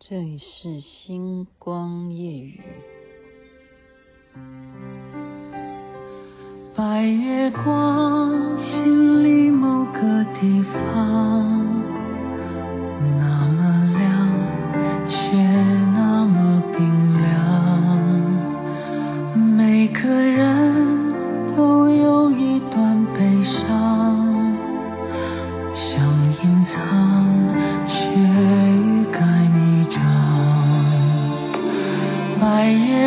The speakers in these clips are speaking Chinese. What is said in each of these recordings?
这里是星光夜雨。白月光，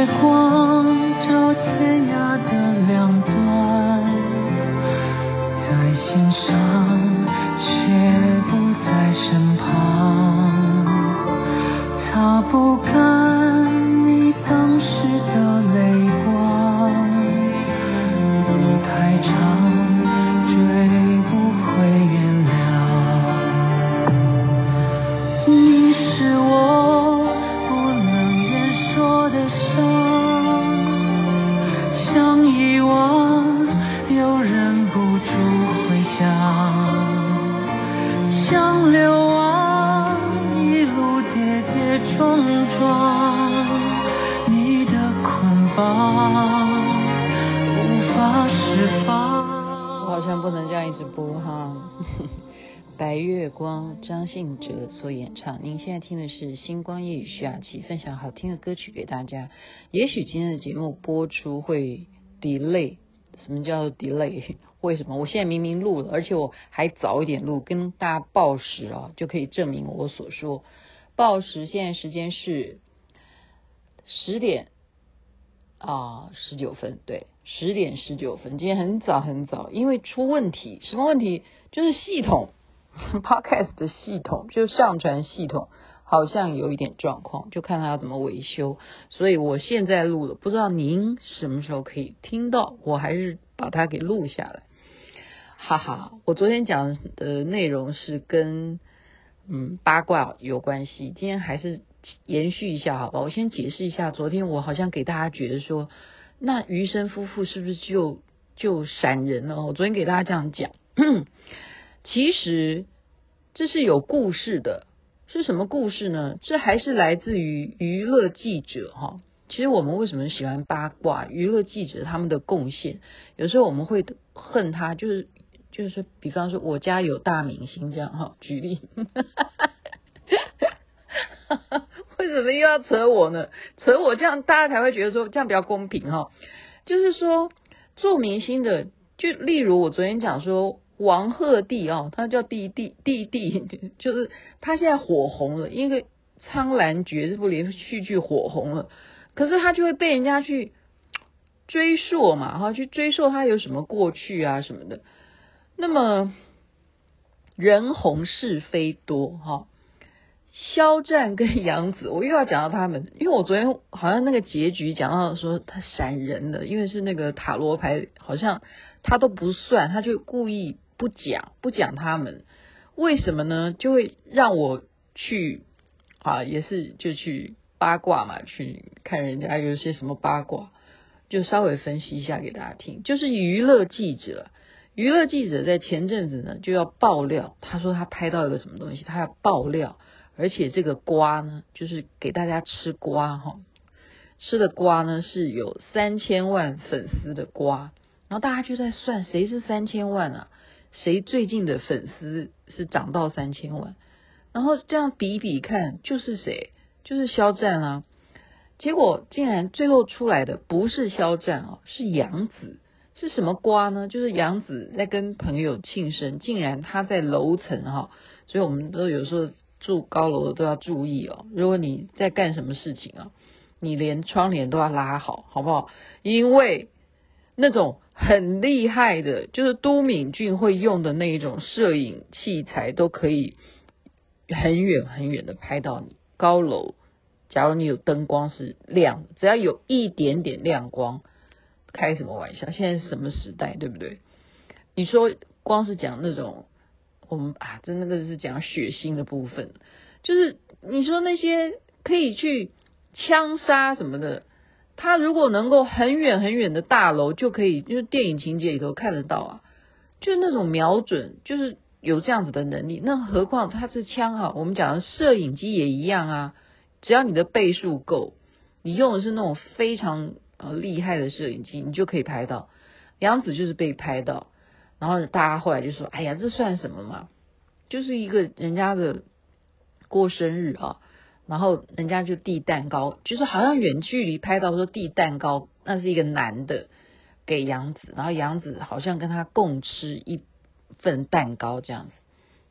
月光照天涯的两端在心上却不在身旁。擦不干所演唱。您现在听的是《星光夜雨》，徐雅琪分享好听的歌曲给大家。也许今天的节目播出会 delay，什么叫 delay？为什么？我现在明明录了，而且我还早一点录，跟大家报时啊，就可以证明我所说。报时现在时间是十点啊十九分，对，十点十九分。今天很早很早，因为出问题，什么问题？就是系统。Podcast 的系统就上传系统好像有一点状况，就看他要怎么维修。所以我现在录了，不知道您什么时候可以听到。我还是把它给录下来。哈哈，我昨天讲的内容是跟嗯八卦有关系，今天还是延续一下，好吧？我先解释一下，昨天我好像给大家觉得说，那余生夫妇是不是就就闪人了？我昨天给大家这样讲。其实这是有故事的，是什么故事呢？这还是来自于娱乐记者哈。其实我们为什么喜欢八卦？娱乐记者他们的贡献，有时候我们会恨他，就是就是，比方说我家有大明星这样哈。举例，为什么又要扯我呢？扯我这样，大家才会觉得说这样比较公平哈。就是说做明星的，就例如我昨天讲说。王鹤棣哦，他叫弟弟弟弟，就是他现在火红了，因为《苍兰诀》这部连续剧火红了，可是他就会被人家去追溯嘛，哈，去追溯他有什么过去啊什么的。那么人红是非多，哈，肖战跟杨紫，我又要讲到他们，因为我昨天好像那个结局讲到说他闪人的，因为是那个塔罗牌，好像他都不算，他就故意。不讲不讲他们为什么呢？就会让我去啊，也是就去八卦嘛，去看人家有些什么八卦，就稍微分析一下给大家听。就是娱乐记者，娱乐记者在前阵子呢就要爆料，他说他拍到一个什么东西，他要爆料，而且这个瓜呢就是给大家吃瓜哈，吃的瓜呢是有三千万粉丝的瓜，然后大家就在算谁是三千万啊？谁最近的粉丝是涨到三千万？然后这样比比看，就是谁？就是肖战啊！结果竟然最后出来的不是肖战啊，是杨紫。是什么瓜呢？就是杨紫在跟朋友庆生，竟然他在楼层哈，所以我们都有时候住高楼的都要注意哦。如果你在干什么事情啊，你连窗帘都要拉好，好不好？因为那种。很厉害的，就是都敏俊会用的那一种摄影器材，都可以很远很远的拍到你。高楼，假如你有灯光是亮，只要有一点点亮光，开什么玩笑？现在是什么时代，对不对？你说光是讲那种，我们啊，真的是讲血腥的部分，就是你说那些可以去枪杀什么的。他如果能够很远很远的大楼就可以，就是电影情节里头看得到啊，就是那种瞄准，就是有这样子的能力。那何况他是枪啊，我们讲的摄影机也一样啊，只要你的倍数够，你用的是那种非常呃厉害的摄影机，你就可以拍到。杨紫就是被拍到，然后大家后来就说：“哎呀，这算什么嘛？就是一个人家的过生日啊，然后人家就递蛋糕，就是好像远距离拍到说递蛋糕，那是一个男的给杨紫，然后杨紫好像跟他共吃一份蛋糕这样子，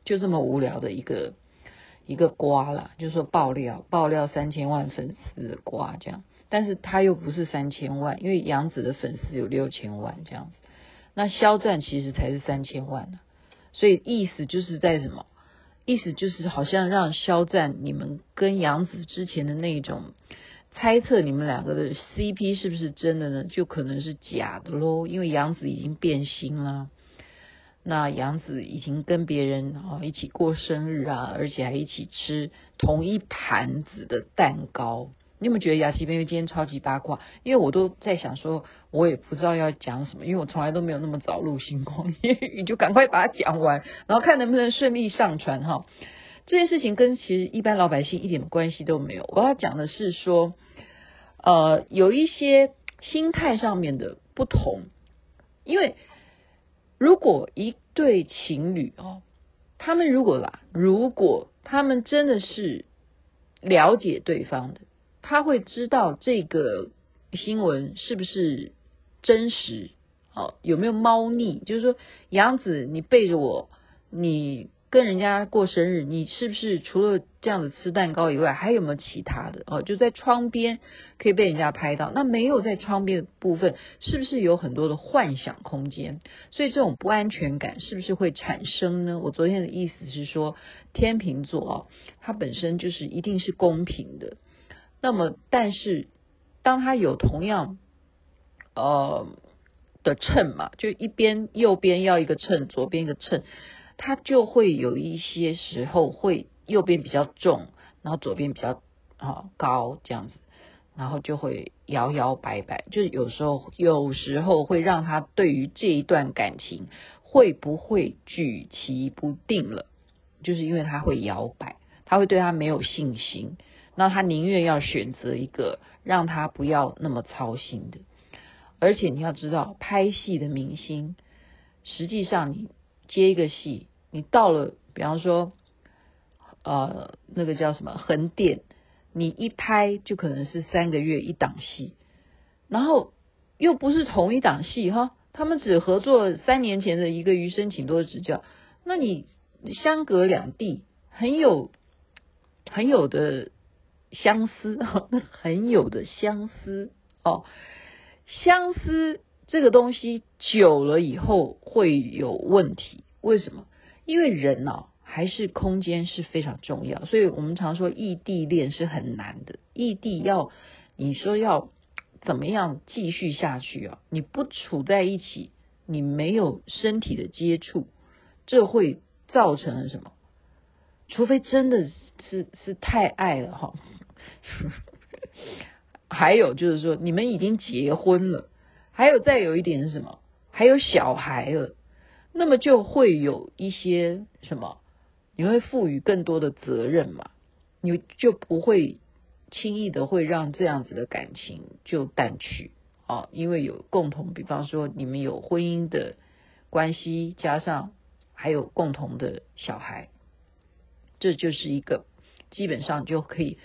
就这么无聊的一个一个瓜啦，就是说爆料爆料三千万粉丝的瓜这样。”但是他又不是三千万，因为杨紫的粉丝有六千万这样子，那肖战其实才是三千万呢，所以意思就是在什么？意思就是好像让肖战你们跟杨紫之前的那种猜测，你们两个的 CP 是不是真的呢？就可能是假的喽，因为杨紫已经变心了，那杨紫已经跟别人啊一起过生日啊，而且还一起吃同一盘子的蛋糕。你有没有觉得雅琪妹妹今天超级八卦？因为我都在想说，我也不知道要讲什么，因为我从来都没有那么早录星光，你就赶快把它讲完，然后看能不能顺利上传哈。这件事情跟其实一般老百姓一点关系都没有。我要讲的是说，呃，有一些心态上面的不同，因为如果一对情侣哦，他们如果啦，如果他们真的是了解对方的。他会知道这个新闻是不是真实？哦，有没有猫腻？就是说，杨紫，你背着我，你跟人家过生日，你是不是除了这样子吃蛋糕以外，还有没有其他的？哦，就在窗边可以被人家拍到，那没有在窗边的部分，是不是有很多的幻想空间？所以这种不安全感是不是会产生呢？我昨天的意思是说，天秤座哦，它本身就是一定是公平的。那么，但是当他有同样呃的秤嘛，就一边右边要一个秤，左边一个秤，他就会有一些时候会右边比较重，然后左边比较啊高这样子，然后就会摇摇摆摆，就是有时候有时候会让他对于这一段感情会不会举棋不定了，就是因为他会摇摆，他会对他没有信心。那他宁愿要选择一个让他不要那么操心的，而且你要知道，拍戏的明星，实际上你接一个戏，你到了，比方说，呃，那个叫什么横店，你一拍就可能是三个月一档戏，然后又不是同一档戏哈，他们只合作三年前的一个《余生，请多指教》，那你相隔两地，很有很有的。相思，很有的相思哦。相思这个东西久了以后会有问题，为什么？因为人呢、哦，还是空间是非常重要，所以我们常说异地恋是很难的。异地要你说要怎么样继续下去啊？你不处在一起，你没有身体的接触，这会造成了什么？除非真的是是太爱了哈。还有就是说，你们已经结婚了，还有再有一点是什么？还有小孩了，那么就会有一些什么？你会赋予更多的责任嘛？你就不会轻易的会让这样子的感情就淡去啊，因为有共同，比方说你们有婚姻的关系，加上还有共同的小孩，这就是一个基本上就可以。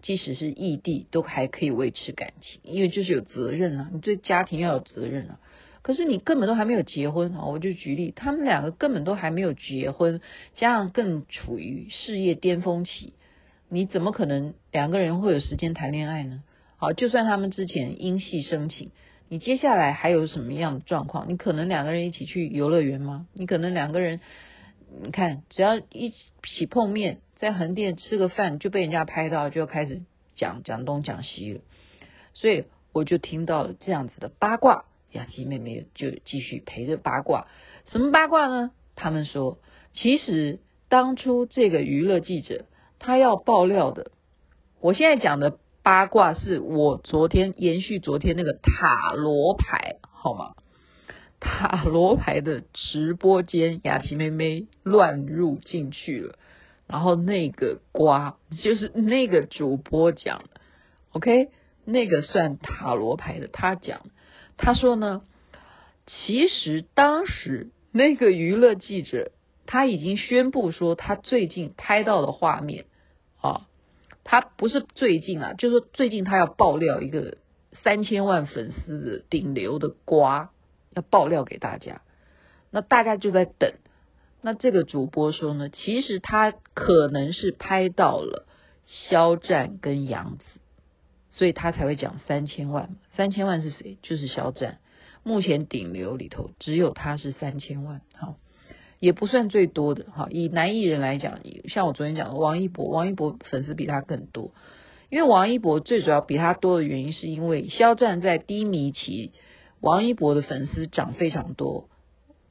即使是异地，都还可以维持感情，因为就是有责任啊，你对家庭要有责任啊。可是你根本都还没有结婚啊，我就举例，他们两个根本都还没有结婚，加上更处于事业巅峰期，你怎么可能两个人会有时间谈恋爱呢？好，就算他们之前因戏生情，你接下来还有什么样的状况？你可能两个人一起去游乐园吗？你可能两个人，你看只要一起碰面。在横店吃个饭就被人家拍到，就开始讲讲东讲西了，所以我就听到了这样子的八卦。雅琪妹妹就继续陪着八卦，什么八卦呢？他们说，其实当初这个娱乐记者他要爆料的，我现在讲的八卦是我昨天延续昨天那个塔罗牌，好吗？塔罗牌的直播间，雅琪妹妹乱入进去了。然后那个瓜就是那个主播讲的，OK，那个算塔罗牌的他讲，他说呢，其实当时那个娱乐记者他已经宣布说他最近拍到的画面啊，他不是最近啊，就是最近他要爆料一个三千万粉丝的顶流的瓜，要爆料给大家，那大家就在等。那这个主播说呢，其实他可能是拍到了肖战跟杨紫，所以他才会讲三千万。三千万是谁？就是肖战。目前顶流里头只有他是三千万，好，也不算最多的。好，以男艺人来讲，像我昨天讲的王一博，王一博粉丝比他更多。因为王一博最主要比他多的原因，是因为肖战在低迷期，王一博的粉丝涨非常多。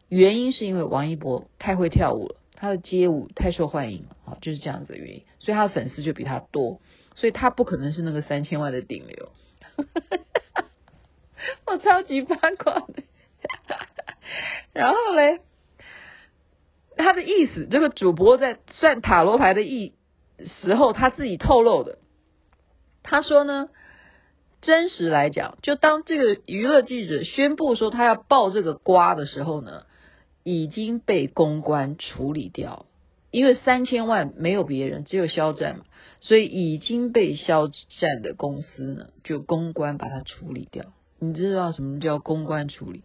原因是因为王一博太会跳舞了，他的街舞太受欢迎了啊，就是这样子的原因，所以他的粉丝就比他多，所以他不可能是那个三千万的顶流。我超级八卦的。然后嘞，他的意思，这个主播在算塔罗牌的意时候，他自己透露的，他说呢，真实来讲，就当这个娱乐记者宣布说他要爆这个瓜的时候呢。已经被公关处理掉，因为三千万没有别人，只有肖战嘛，所以已经被肖战的公司呢就公关把它处理掉。你知道什么叫公关处理？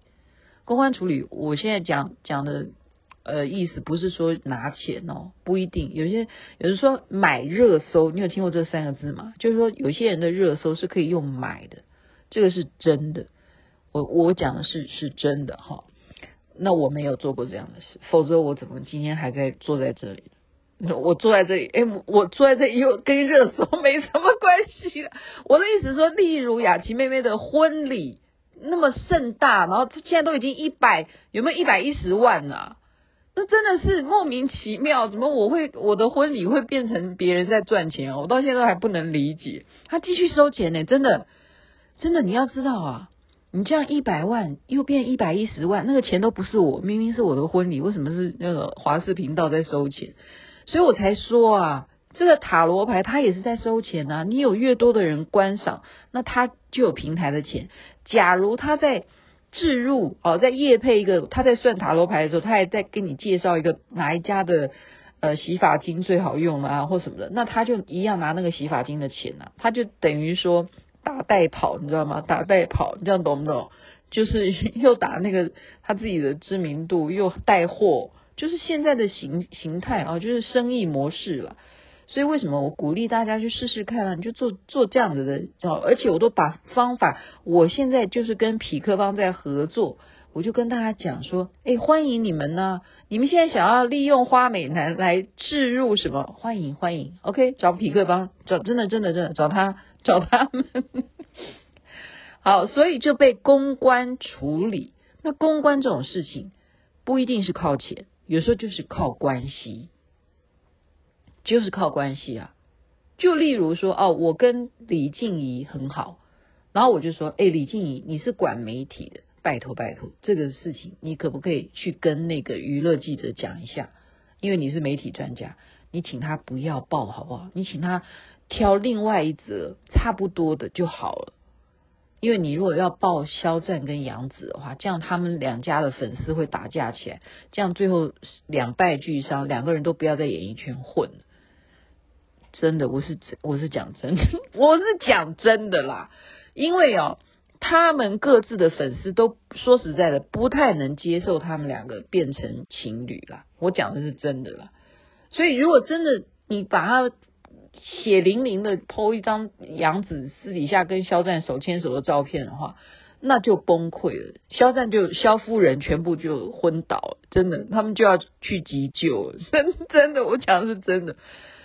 公关处理，我现在讲讲的呃意思不是说拿钱哦，不一定。有些有人说买热搜，你有听过这三个字吗？就是说有些人的热搜是可以用买的，这个是真的。我我讲的是是真的哈。那我没有做过这样的事，否则我怎么今天还在坐在这里？我坐在这里，哎，我坐在这里又跟热搜没什么关系。我的意思说，例如雅琪妹妹的婚礼那么盛大，然后现在都已经一百，有没有一百一十万啊？这真的是莫名其妙，怎么我会我的婚礼会变成别人在赚钱？我到现在都还不能理解。他继续收钱呢，真的，真的，你要知道啊。你这样一百万又变一百一十万，那个钱都不是我，明明是我的婚礼，为什么是那个华视频道在收钱？所以我才说啊，这个塔罗牌他也是在收钱啊。你有越多的人观赏，那他就有平台的钱。假如他在置入哦，在业配一个，他在算塔罗牌的时候，他还在给你介绍一个哪一家的呃洗发精最好用啊，或什么的，那他就一样拿那个洗发精的钱啊，他就等于说。打带跑，你知道吗？打带跑，你这样懂不懂？就是 又打那个他自己的知名度，又带货，就是现在的形形态啊，就是生意模式了。所以为什么我鼓励大家去试试看啊？你就做做这样子的哦，而且我都把方法，我现在就是跟匹克邦在合作，我就跟大家讲说，哎，欢迎你们呢！你们现在想要利用花美男来置入什么？欢迎欢迎，OK，找匹克邦，找真的真的真的找他。找他们，好，所以就被公关处理。那公关这种事情不一定是靠钱，有时候就是靠关系，就是靠关系啊。就例如说，哦，我跟李静怡很好，然后我就说，哎，李静怡，你是管媒体的，拜托拜托，这个事情你可不可以去跟那个娱乐记者讲一下？因为你是媒体专家，你请他不要报好不好？你请他。挑另外一则差不多的就好了，因为你如果要报肖战跟杨紫的话，这样他们两家的粉丝会打架起来，这样最后两败俱伤，两个人都不要在演艺圈混了。真的，我是我是讲真的，我是讲真的啦，因为哦，他们各自的粉丝都说实在的不太能接受他们两个变成情侣啦，我讲的是真的啦，所以如果真的你把他。血淋淋的剖一张杨紫私底下跟肖战手牵手的照片的话，那就崩溃了。肖战就肖夫人全部就昏倒，真的，他们就要去急救，真真的，我讲的是真的。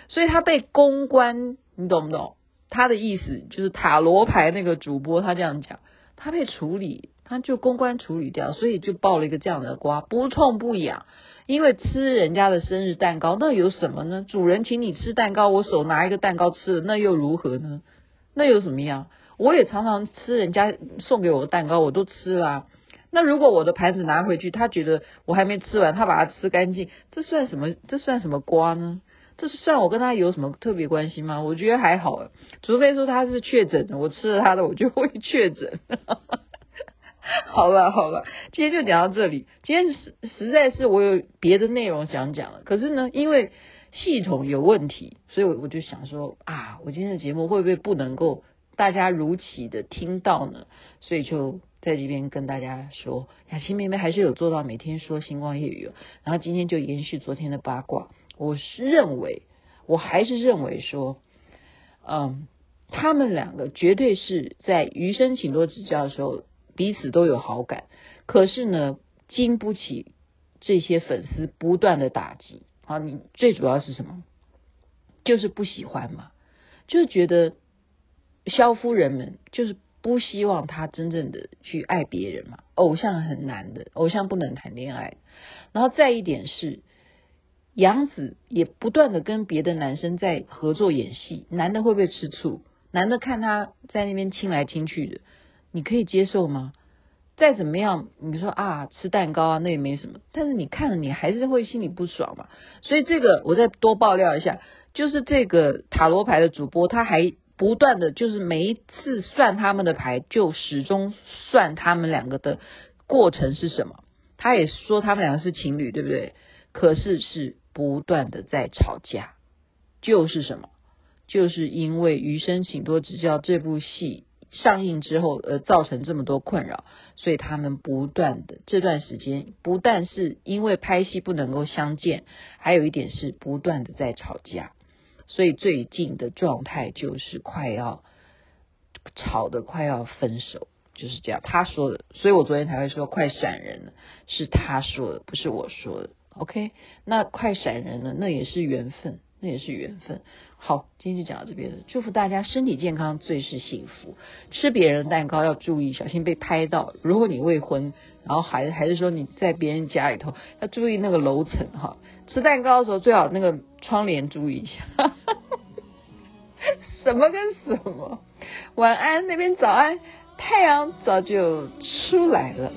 所以他被公关，你懂不懂？他的意思就是塔罗牌那个主播他这样讲，他被处理，他就公关处理掉，所以就爆了一个这样的瓜，不痛不痒。因为吃人家的生日蛋糕，那有什么呢？主人请你吃蛋糕，我手拿一个蛋糕吃了，那又如何呢？那又怎么样？我也常常吃人家送给我的蛋糕，我都吃啦、那如果我的盘子拿回去，他觉得我还没吃完，他把它吃干净，这算什么？这算什么瓜呢？这是算我跟他有什么特别关系吗？我觉得还好，除非说他是确诊的，我吃了他的，我就会确诊。好了好了，今天就讲到这里。今天实实在是我有别的内容想讲了，可是呢，因为系统有问题，所以我我就想说啊，我今天的节目会不会不能够大家如期的听到呢？所以就在这边跟大家说，雅琪妹妹还是有做到每天说星光夜语。然后今天就延续昨天的八卦，我是认为，我还是认为说，嗯，他们两个绝对是在余生请多指教的时候。彼此都有好感，可是呢，经不起这些粉丝不断的打击。好，你最主要是什么？就是不喜欢嘛，就是觉得萧夫人们就是不希望他真正的去爱别人嘛。偶像很难的，偶像不能谈恋爱。然后再一点是，杨紫也不断的跟别的男生在合作演戏，男的会不会吃醋？男的看他在那边亲来亲去的。你可以接受吗？再怎么样，你说啊，吃蛋糕啊，那也没什么。但是你看了，你还是会心里不爽嘛。所以这个我再多爆料一下，就是这个塔罗牌的主播，他还不断的就是每一次算他们的牌，就始终算他们两个的过程是什么。他也说他们两个是情侣，对不对？可是是不断的在吵架，就是什么？就是因为《余生请多指教》这部戏。上映之后，呃，造成这么多困扰，所以他们不断的这段时间，不但是因为拍戏不能够相见，还有一点是不断的在吵架，所以最近的状态就是快要吵得快要分手，就是这样。他说的，所以我昨天才会说快闪人了，是他说的，不是我说的。OK，那快闪人了，那也是缘分。那也是缘分。好，今天就讲到这边了。祝福大家身体健康，最是幸福。吃别人蛋糕要注意，小心被拍到。如果你未婚，然后还还是说你在别人家里头，要注意那个楼层哈。吃蛋糕的时候最好那个窗帘注意一下。什么跟什么？晚安，那边早安，太阳早就出来了。